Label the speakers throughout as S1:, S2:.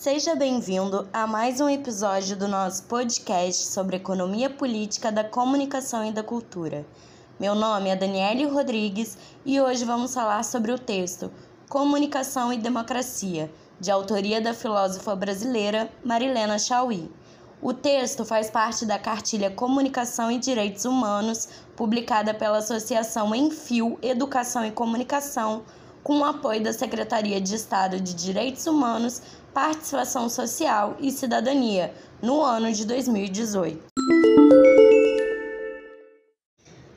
S1: Seja bem-vindo a mais um episódio do nosso podcast sobre economia política da comunicação e da cultura. Meu nome é Daniele Rodrigues e hoje vamos falar sobre o texto Comunicação e Democracia, de autoria da filósofa brasileira Marilena Chauí. O texto faz parte da cartilha Comunicação e Direitos Humanos, publicada pela Associação Enfio Educação e Comunicação, com o apoio da Secretaria de Estado de Direitos Humanos, Participação Social e Cidadania, no ano de 2018.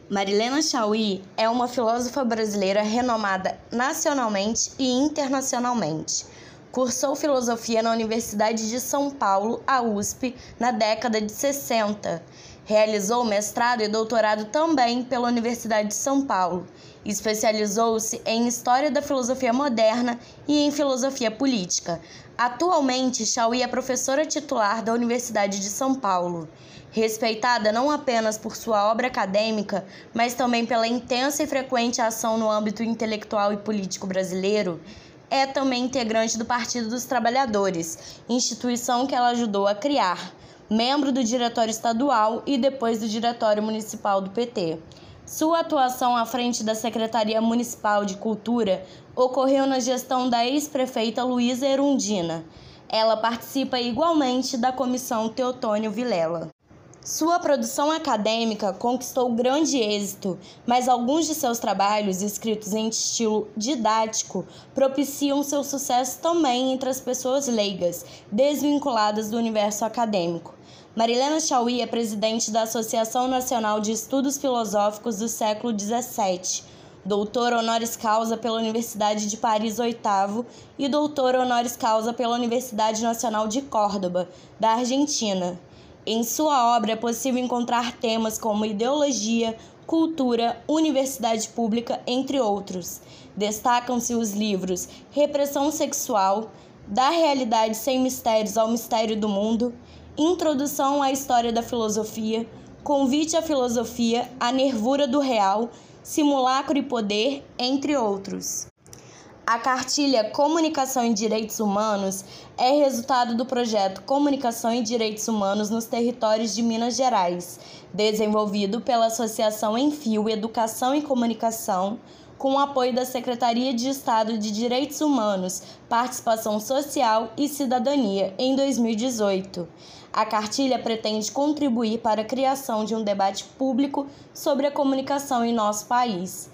S1: Marilena Chauí é uma filósofa brasileira renomada nacionalmente e internacionalmente. Cursou filosofia na Universidade de São Paulo, a USP, na década de 60. Realizou mestrado e doutorado também pela Universidade de São Paulo. Especializou-se em História da Filosofia Moderna e em Filosofia Política. Atualmente, Chauí é professora titular da Universidade de São Paulo. Respeitada não apenas por sua obra acadêmica, mas também pela intensa e frequente ação no âmbito intelectual e político brasileiro, é também integrante do Partido dos Trabalhadores, instituição que ela ajudou a criar, membro do Diretório Estadual e depois do Diretório Municipal do PT. Sua atuação à frente da Secretaria Municipal de Cultura ocorreu na gestão da ex-prefeita Luísa Erundina. Ela participa igualmente da Comissão Teotônio Vilela. Sua produção acadêmica conquistou grande êxito, mas alguns de seus trabalhos, escritos em estilo didático, propiciam seu sucesso também entre as pessoas leigas, desvinculadas do universo acadêmico. Marilena Chauí é presidente da Associação Nacional de Estudos Filosóficos do século XVII, doutor honoris causa pela Universidade de Paris VIII e doutor honoris causa pela Universidade Nacional de Córdoba, da Argentina. Em sua obra é possível encontrar temas como ideologia, cultura, universidade pública, entre outros. Destacam-se os livros Repressão Sexual, Da Realidade Sem Mistérios ao Mistério do Mundo, Introdução à História da Filosofia, Convite à Filosofia, A Nervura do Real, Simulacro e Poder, entre outros. A cartilha Comunicação e Direitos Humanos é resultado do projeto Comunicação e Direitos Humanos nos Territórios de Minas Gerais, desenvolvido pela Associação Enfio Educação e Comunicação, com o apoio da Secretaria de Estado de Direitos Humanos, Participação Social e Cidadania em 2018. A cartilha pretende contribuir para a criação de um debate público sobre a comunicação em nosso país.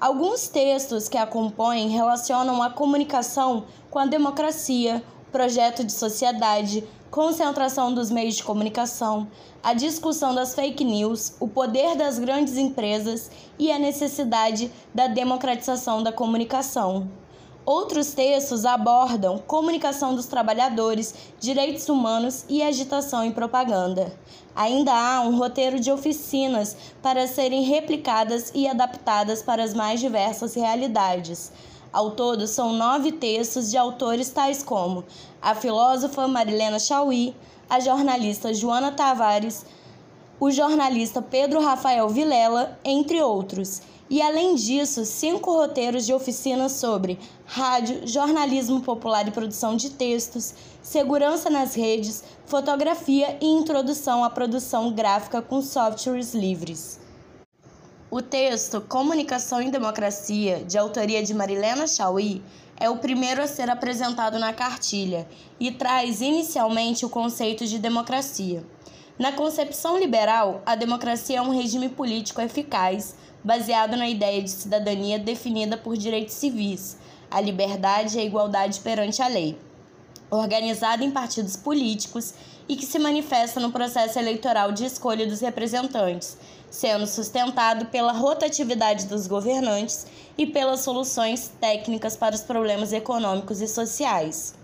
S1: Alguns textos que a compõem relacionam a comunicação com a democracia, projeto de sociedade, concentração dos meios de comunicação, a discussão das fake news, o poder das grandes empresas e a necessidade da democratização da comunicação. Outros textos abordam comunicação dos trabalhadores, direitos humanos e agitação e propaganda. Ainda há um roteiro de oficinas para serem replicadas e adaptadas para as mais diversas realidades. Ao todo, são nove textos de autores tais como a filósofa Marilena Chauí, a jornalista Joana Tavares, o jornalista Pedro Rafael Vilela, entre outros e, além disso, cinco roteiros de oficinas sobre rádio, jornalismo popular e produção de textos, segurança nas redes, fotografia e introdução à produção gráfica com softwares livres. O texto Comunicação e Democracia, de autoria de Marilena Chauí, é o primeiro a ser apresentado na cartilha e traz inicialmente o conceito de democracia. Na concepção liberal, a democracia é um regime político eficaz baseado na ideia de cidadania definida por direitos civis, a liberdade e a igualdade perante a lei, organizada em partidos políticos e que se manifesta no processo eleitoral de escolha dos representantes, sendo sustentado pela rotatividade dos governantes e pelas soluções técnicas para os problemas econômicos e sociais.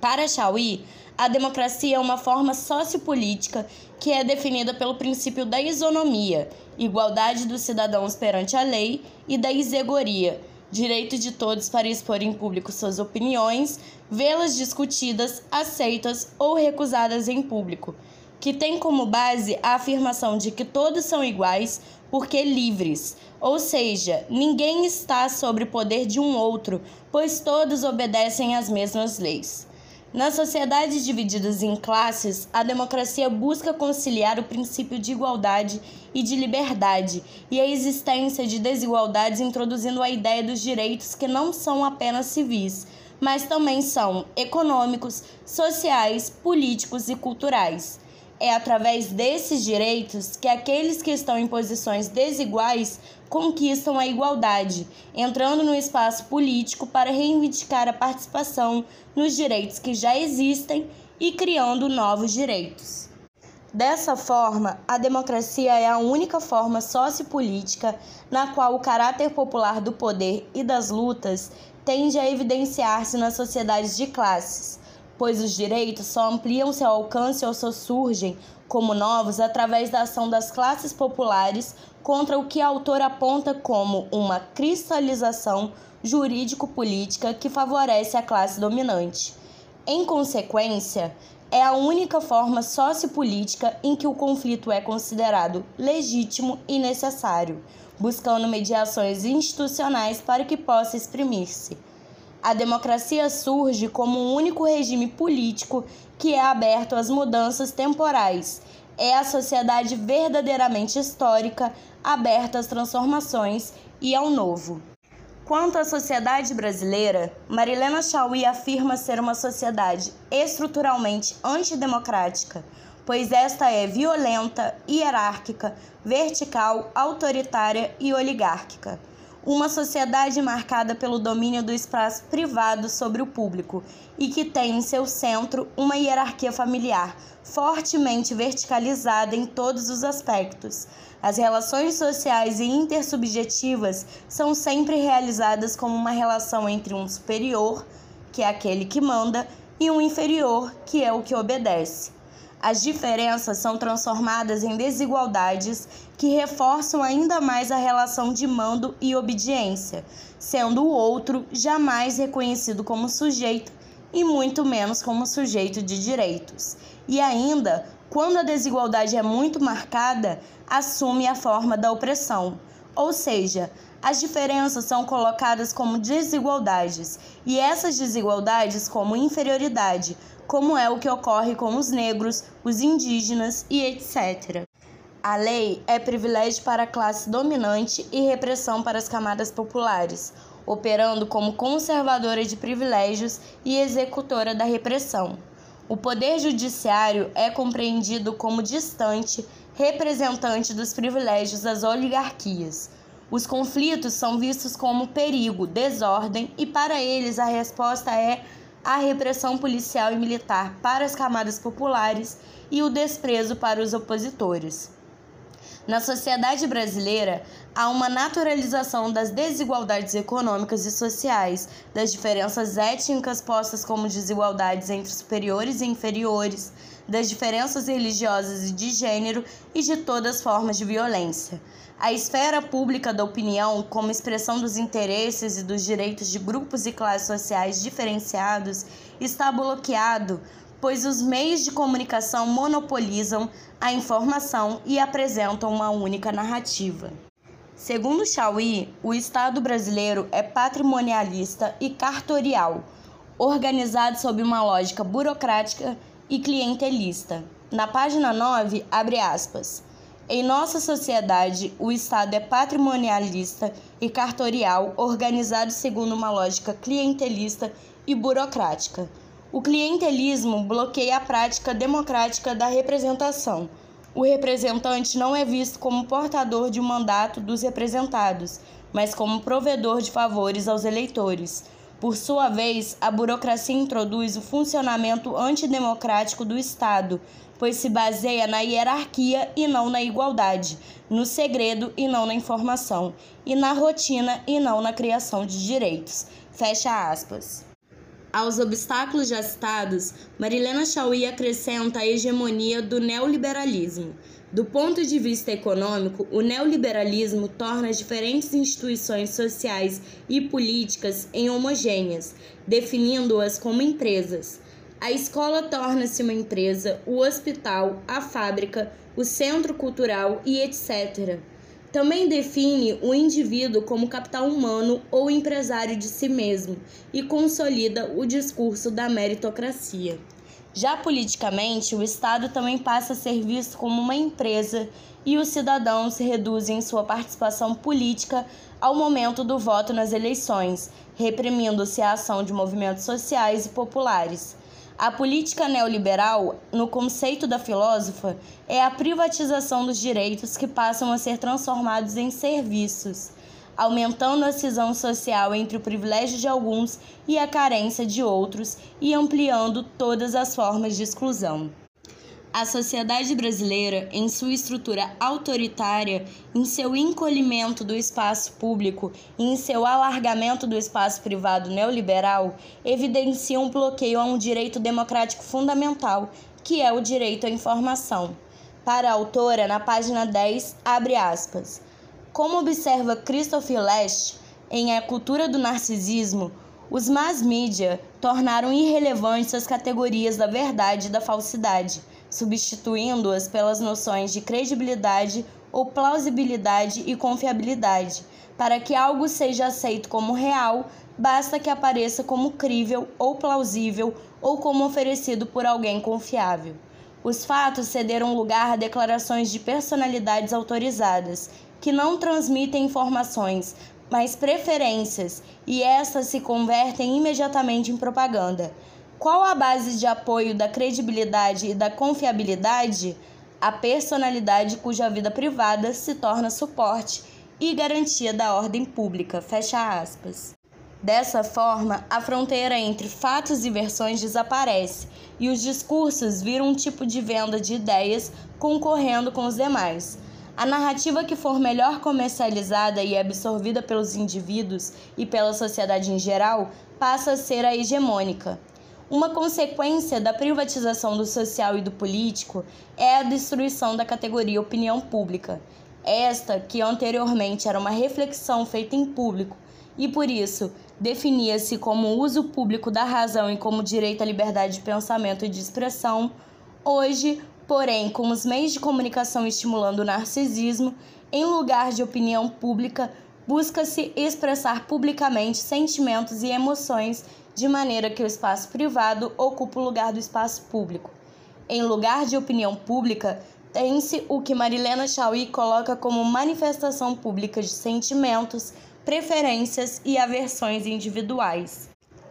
S1: Para Chauí, a democracia é uma forma sociopolítica que é definida pelo princípio da isonomia, igualdade dos cidadãos perante a lei, e da isegoria, direito de todos para expor em público suas opiniões, vê-las discutidas, aceitas ou recusadas em público, que tem como base a afirmação de que todos são iguais porque livres, ou seja, ninguém está sob o poder de um outro, pois todos obedecem às mesmas leis. Nas sociedades divididas em classes, a democracia busca conciliar o princípio de igualdade e de liberdade e a existência de desigualdades, introduzindo a ideia dos direitos que não são apenas civis, mas também são econômicos, sociais, políticos e culturais. É através desses direitos que aqueles que estão em posições desiguais conquistam a igualdade, entrando no espaço político para reivindicar a participação nos direitos que já existem e criando novos direitos. Dessa forma, a democracia é a única forma sociopolítica na qual o caráter popular do poder e das lutas tende a evidenciar-se nas sociedades de classes, pois os direitos só ampliam seu alcance ou só surgem como novos através da ação das classes populares contra o que a autora aponta como uma cristalização jurídico-política que favorece a classe dominante. Em consequência, é a única forma sociopolítica em que o conflito é considerado legítimo e necessário, buscando mediações institucionais para que possa exprimir-se. A democracia surge como um único regime político que é aberto às mudanças temporais. É a sociedade verdadeiramente histórica, aberta às transformações e ao novo. Quanto à sociedade brasileira, Marilena Chauí afirma ser uma sociedade estruturalmente antidemocrática, pois esta é violenta, hierárquica, vertical, autoritária e oligárquica uma sociedade marcada pelo domínio do espaço privado sobre o público e que tem em seu centro uma hierarquia familiar fortemente verticalizada em todos os aspectos. As relações sociais e intersubjetivas são sempre realizadas como uma relação entre um superior, que é aquele que manda, e um inferior, que é o que obedece. As diferenças são transformadas em desigualdades que reforçam ainda mais a relação de mando e obediência, sendo o outro jamais reconhecido como sujeito e muito menos como sujeito de direitos. E ainda, quando a desigualdade é muito marcada, assume a forma da opressão, ou seja, as diferenças são colocadas como desigualdades e essas desigualdades como inferioridade, como é o que ocorre com os negros, os indígenas e etc. A lei é privilégio para a classe dominante e repressão para as camadas populares, operando como conservadora de privilégios e executora da repressão. O poder judiciário é compreendido como distante representante dos privilégios das oligarquias. Os conflitos são vistos como perigo, desordem, e para eles a resposta é a repressão policial e militar para as camadas populares e o desprezo para os opositores. Na sociedade brasileira, há uma naturalização das desigualdades econômicas e sociais, das diferenças étnicas postas como desigualdades entre superiores e inferiores, das diferenças religiosas e de gênero e de todas as formas de violência. A esfera pública da opinião, como expressão dos interesses e dos direitos de grupos e classes sociais diferenciados, está bloqueado, pois os meios de comunicação monopolizam a informação e apresentam uma única narrativa. Segundo Chauí, o Estado brasileiro é patrimonialista e cartorial, organizado sob uma lógica burocrática e clientelista. Na página 9, abre aspas. Em nossa sociedade, o Estado é patrimonialista e cartorial, organizado segundo uma lógica clientelista e burocrática. O clientelismo bloqueia a prática democrática da representação. O representante não é visto como portador de um mandato dos representados, mas como provedor de favores aos eleitores. Por sua vez, a burocracia introduz o funcionamento antidemocrático do Estado, pois se baseia na hierarquia e não na igualdade, no segredo e não na informação, e na rotina e não na criação de direitos. Fecha aspas. Aos obstáculos já citados, Marilena Chauí acrescenta a hegemonia do neoliberalismo. Do ponto de vista econômico, o neoliberalismo torna as diferentes instituições sociais e políticas em homogêneas, definindo-as como empresas. A escola torna-se uma empresa, o hospital, a fábrica, o centro cultural e etc. Também define o indivíduo como capital humano ou empresário de si mesmo e consolida o discurso da meritocracia. Já politicamente, o Estado também passa a ser visto como uma empresa e os cidadãos reduzem sua participação política ao momento do voto nas eleições, reprimindo-se a ação de movimentos sociais e populares. A política neoliberal, no conceito da filósofa, é a privatização dos direitos que passam a ser transformados em serviços, aumentando a cisão social entre o privilégio de alguns e a carência de outros e ampliando todas as formas de exclusão. A sociedade brasileira, em sua estrutura autoritária, em seu encolhimento do espaço público e em seu alargamento do espaço privado neoliberal, evidencia um bloqueio a um direito democrático fundamental, que é o direito à informação. Para a autora, na página 10, abre aspas. Como observa Christopher Lash, em A Cultura do Narcisismo, os mass media tornaram irrelevantes as categorias da verdade e da falsidade substituindo-as pelas noções de credibilidade ou plausibilidade e confiabilidade. Para que algo seja aceito como real, basta que apareça como crível ou plausível ou como oferecido por alguém confiável. Os fatos cederam lugar a declarações de personalidades autorizadas, que não transmitem informações, mas preferências, e estas se convertem imediatamente em propaganda. Qual a base de apoio da credibilidade e da confiabilidade? A personalidade cuja vida privada se torna suporte e garantia da ordem pública. Fecha aspas. Dessa forma, a fronteira entre fatos e versões desaparece e os discursos viram um tipo de venda de ideias concorrendo com os demais. A narrativa que for melhor comercializada e absorvida pelos indivíduos e pela sociedade em geral passa a ser a hegemônica. Uma consequência da privatização do social e do político é a destruição da categoria opinião pública. Esta, que anteriormente era uma reflexão feita em público e por isso definia-se como uso público da razão e como direito à liberdade de pensamento e de expressão, hoje, porém, com os meios de comunicação estimulando o narcisismo, em lugar de opinião pública, busca-se expressar publicamente sentimentos e emoções de maneira que o espaço privado ocupe o lugar do espaço público. Em lugar de opinião pública, tem-se o que Marilena Chauí coloca como manifestação pública de sentimentos, preferências e aversões individuais.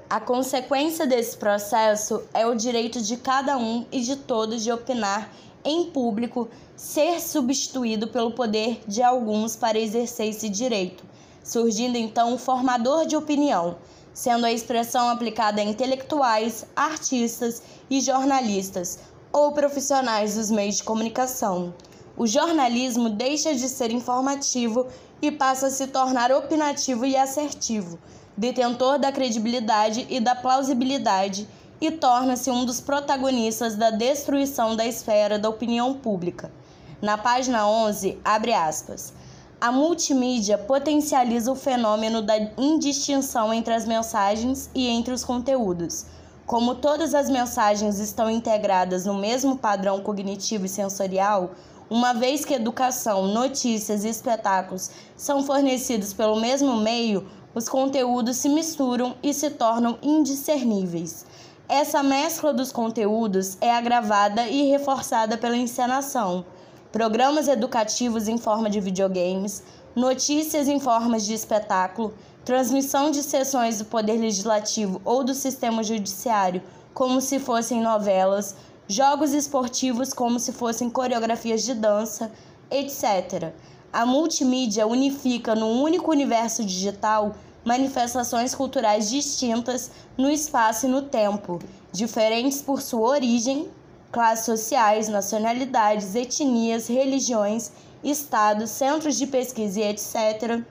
S1: A consequência desse processo é o direito de cada um e de todos de opinar em público ser substituído pelo poder de alguns para exercer esse direito, surgindo então o formador de opinião, sendo a expressão aplicada a intelectuais, artistas e jornalistas ou profissionais dos meios de comunicação. O jornalismo deixa de ser informativo e passa a se tornar opinativo e assertivo, detentor da credibilidade e da plausibilidade e torna-se um dos protagonistas da destruição da esfera da opinião pública. Na página 11, abre aspas. A multimídia potencializa o fenômeno da indistinção entre as mensagens e entre os conteúdos. Como todas as mensagens estão integradas no mesmo padrão cognitivo e sensorial, uma vez que educação, notícias e espetáculos são fornecidos pelo mesmo meio, os conteúdos se misturam e se tornam indiscerníveis. Essa mescla dos conteúdos é agravada e reforçada pela encenação programas educativos em forma de videogames, notícias em formas de espetáculo, transmissão de sessões do Poder Legislativo ou do Sistema Judiciário como se fossem novelas, jogos esportivos como se fossem coreografias de dança, etc. A multimídia unifica num único universo digital manifestações culturais distintas no espaço e no tempo, diferentes por sua origem, classes sociais, nacionalidades, etnias, religiões, estados, centros de pesquisa e etc.,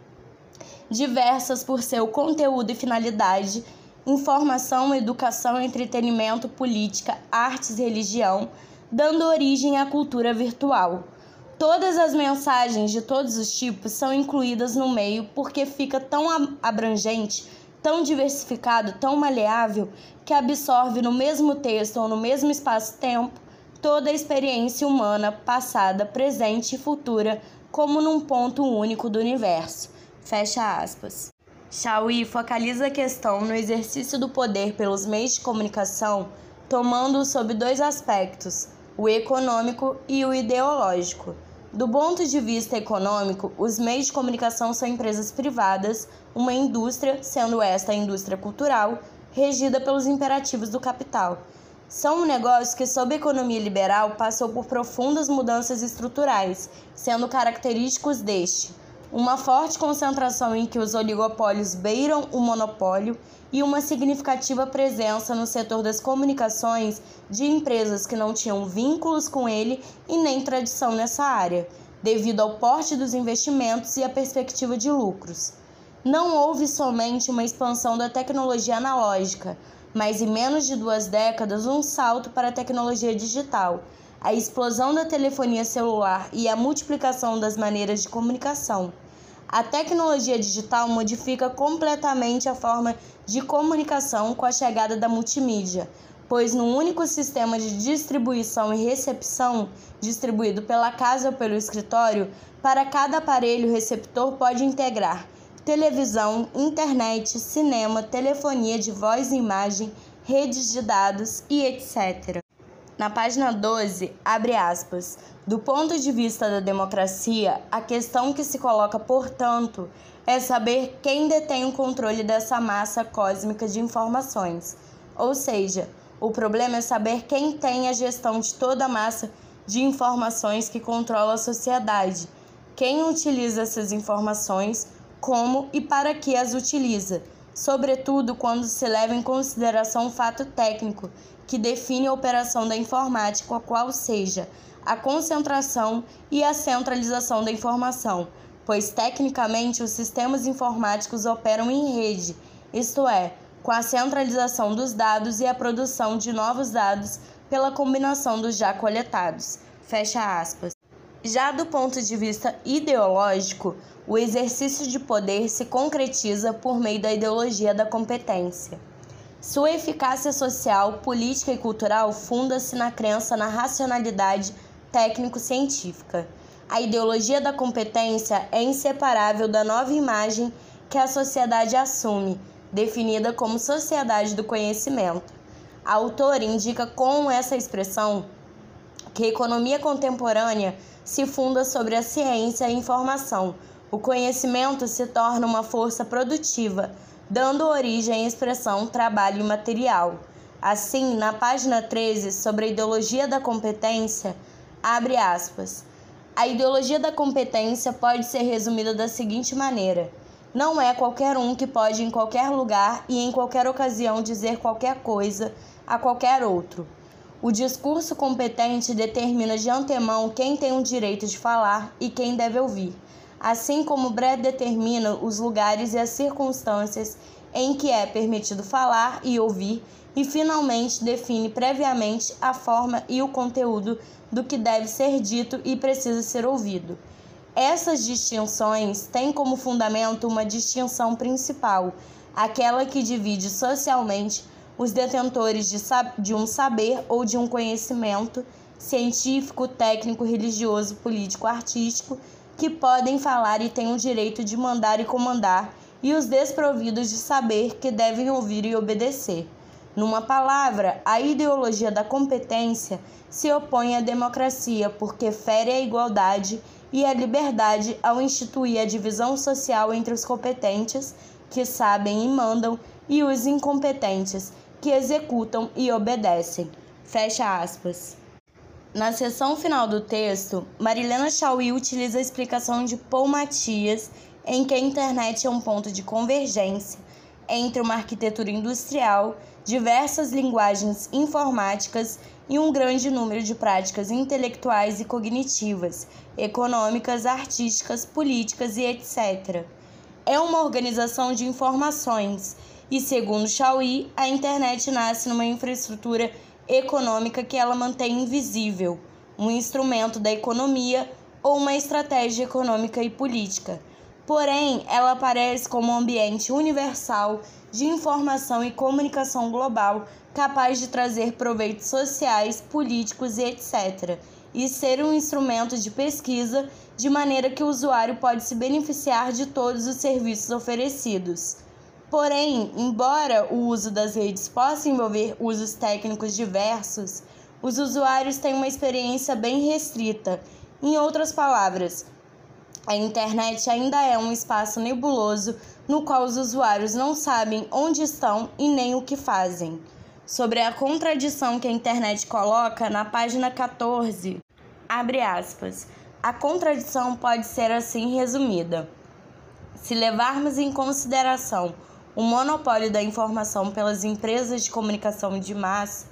S1: diversas por seu conteúdo e finalidade, informação, educação, entretenimento, política, artes e religião, dando origem à cultura virtual. Todas as mensagens de todos os tipos são incluídas no meio porque fica tão abrangente tão diversificado, tão maleável, que absorve no mesmo texto ou no mesmo espaço-tempo toda a experiência humana, passada, presente e futura, como num ponto único do universo. Fecha aspas. Chauí focaliza a questão no exercício do poder pelos meios de comunicação, tomando-o sob dois aspectos, o econômico e o ideológico. Do ponto de vista econômico, os meios de comunicação são empresas privadas, uma indústria, sendo esta a indústria cultural, regida pelos imperativos do capital. São um negócio que, sob a economia liberal, passou por profundas mudanças estruturais, sendo característicos deste uma forte concentração em que os oligopólios beiram o monopólio e uma significativa presença no setor das comunicações de empresas que não tinham vínculos com ele e nem tradição nessa área, devido ao porte dos investimentos e à perspectiva de lucros. Não houve somente uma expansão da tecnologia analógica, mas em menos de duas décadas um salto para a tecnologia digital a explosão da telefonia celular e a multiplicação das maneiras de comunicação. A tecnologia digital modifica completamente a forma de comunicação com a chegada da multimídia, pois num único sistema de distribuição e recepção, distribuído pela casa ou pelo escritório, para cada aparelho receptor pode integrar televisão, internet, cinema, telefonia de voz e imagem, redes de dados e etc. Na página 12, abre aspas. Do ponto de vista da democracia, a questão que se coloca, portanto, é saber quem detém o controle dessa massa cósmica de informações. Ou seja, o problema é saber quem tem a gestão de toda a massa de informações que controla a sociedade, quem utiliza essas informações, como e para que as utiliza, sobretudo quando se leva em consideração o fato técnico que define a operação da informática, qual seja a concentração e a centralização da informação, pois tecnicamente os sistemas informáticos operam em rede, isto é, com a centralização dos dados e a produção de novos dados pela combinação dos já coletados. Fecha aspas. Já do ponto de vista ideológico, o exercício de poder se concretiza por meio da ideologia da competência. Sua eficácia social, política e cultural funda-se na crença na racionalidade técnico-científica. A ideologia da competência é inseparável da nova imagem que a sociedade assume, definida como sociedade do conhecimento. A autora indica com essa expressão que a economia contemporânea se funda sobre a ciência e informação. O conhecimento se torna uma força produtiva dando origem à expressão trabalho material. Assim, na página 13, sobre a ideologia da competência, abre aspas. A ideologia da competência pode ser resumida da seguinte maneira: não é qualquer um que pode em qualquer lugar e em qualquer ocasião dizer qualquer coisa a qualquer outro. O discurso competente determina de antemão quem tem o direito de falar e quem deve ouvir assim como Brett determina os lugares e as circunstâncias em que é permitido falar e ouvir, e finalmente define previamente a forma e o conteúdo do que deve ser dito e precisa ser ouvido. Essas distinções têm como fundamento uma distinção principal, aquela que divide socialmente os detentores de, de um saber ou de um conhecimento científico, técnico, religioso, político, artístico que podem falar e têm o direito de mandar e comandar, e os desprovidos de saber que devem ouvir e obedecer. Numa palavra, a ideologia da competência se opõe à democracia porque fere a igualdade e a liberdade ao instituir a divisão social entre os competentes, que sabem e mandam, e os incompetentes, que executam e obedecem. Fecha aspas. Na seção final do texto, Marilena Chauí utiliza a explicação de Paul Matias em que a internet é um ponto de convergência entre uma arquitetura industrial, diversas linguagens informáticas e um grande número de práticas intelectuais e cognitivas, econômicas, artísticas, políticas e etc. É uma organização de informações e, segundo Chauí, a internet nasce numa infraestrutura econômica que ela mantém invisível, um instrumento da economia ou uma estratégia econômica e política. Porém, ela aparece como um ambiente universal de informação e comunicação global capaz de trazer proveitos sociais, políticos e etc., e ser um instrumento de pesquisa, de maneira que o usuário pode se beneficiar de todos os serviços oferecidos. Porém, embora o uso das redes possa envolver usos técnicos diversos, os usuários têm uma experiência bem restrita. Em outras palavras, a internet ainda é um espaço nebuloso no qual os usuários não sabem onde estão e nem o que fazem. Sobre a contradição que a internet coloca na página 14, abre aspas. A contradição pode ser assim resumida. Se levarmos em consideração o monopólio da informação pelas empresas de comunicação de massa,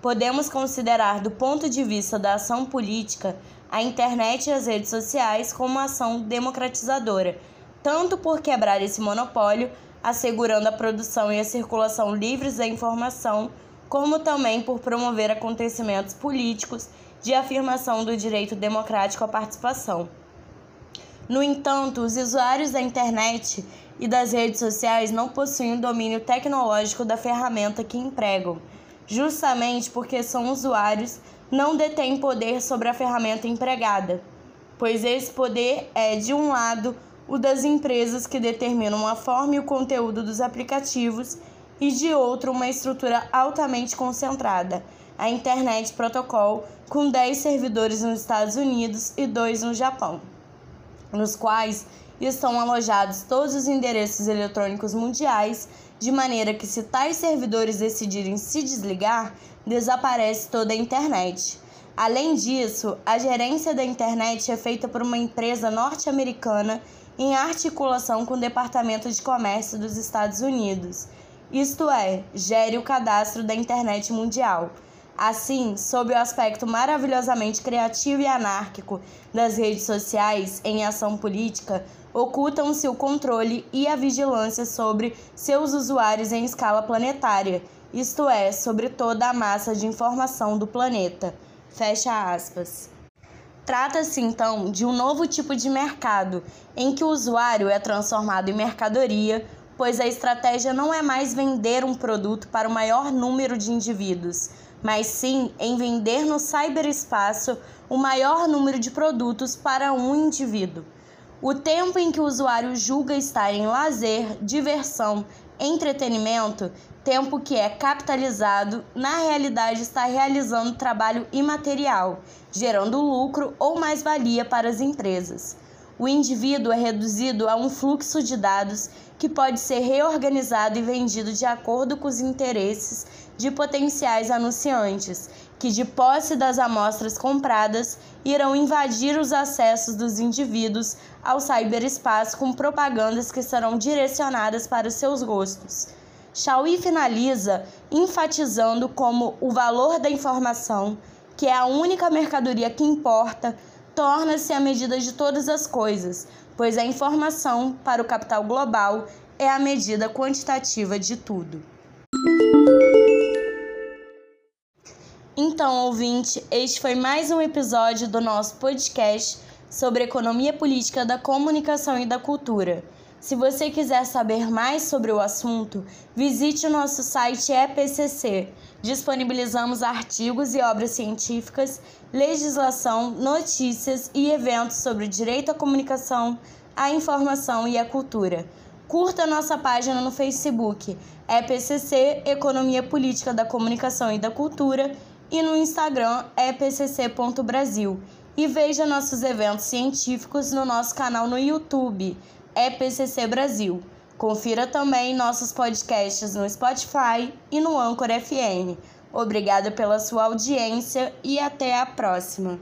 S1: podemos considerar, do ponto de vista da ação política, a internet e as redes sociais como ação democratizadora tanto por quebrar esse monopólio, assegurando a produção e a circulação livres da informação, como também por promover acontecimentos políticos de afirmação do direito democrático à participação. No entanto, os usuários da internet e das redes sociais não possuem o domínio tecnológico da ferramenta que empregam, justamente porque são usuários, não detêm poder sobre a ferramenta empregada, pois esse poder é, de um lado, o das empresas que determinam a forma e o conteúdo dos aplicativos, e de outro, uma estrutura altamente concentrada, a Internet Protocol, com 10 servidores nos Estados Unidos e 2 no Japão, nos quais estão alojados todos os endereços eletrônicos mundiais, de maneira que, se tais servidores decidirem se desligar, desaparece toda a internet. Além disso, a gerência da internet é feita por uma empresa norte-americana em articulação com o Departamento de Comércio dos Estados Unidos, isto é, gere o cadastro da internet mundial. Assim, sob o aspecto maravilhosamente criativo e anárquico das redes sociais em ação política, ocultam-se o controle e a vigilância sobre seus usuários em escala planetária, isto é, sobre toda a massa de informação do planeta. Fecha aspas. Trata-se então de um novo tipo de mercado, em que o usuário é transformado em mercadoria, pois a estratégia não é mais vender um produto para o maior número de indivíduos, mas sim em vender no cyberespaço o maior número de produtos para um indivíduo. O tempo em que o usuário julga estar em lazer, diversão, entretenimento, tempo que é capitalizado, na realidade está realizando trabalho imaterial, gerando lucro ou mais-valia para as empresas. O indivíduo é reduzido a um fluxo de dados que pode ser reorganizado e vendido de acordo com os interesses de potenciais anunciantes, que, de posse das amostras compradas, irão invadir os acessos dos indivíduos ao cyberespaço com propagandas que serão direcionadas para seus gostos. Chauí finaliza enfatizando como o valor da informação, que é a única mercadoria que importa, torna-se a medida de todas as coisas, pois a informação, para o capital global, é a medida quantitativa de tudo. Então, ouvinte, este foi mais um episódio do nosso podcast sobre economia política da comunicação e da cultura. Se você quiser saber mais sobre o assunto, visite o nosso site EPCC. Disponibilizamos artigos e obras científicas, legislação, notícias e eventos sobre direito à comunicação, à informação e à cultura. Curta nossa página no Facebook, EPCC Economia Política da Comunicação e da Cultura e no Instagram epcc.brasil. E veja nossos eventos científicos no nosso canal no YouTube, EPCC Brasil. Confira também nossos podcasts no Spotify e no Anchor FM. Obrigada pela sua audiência e até a próxima.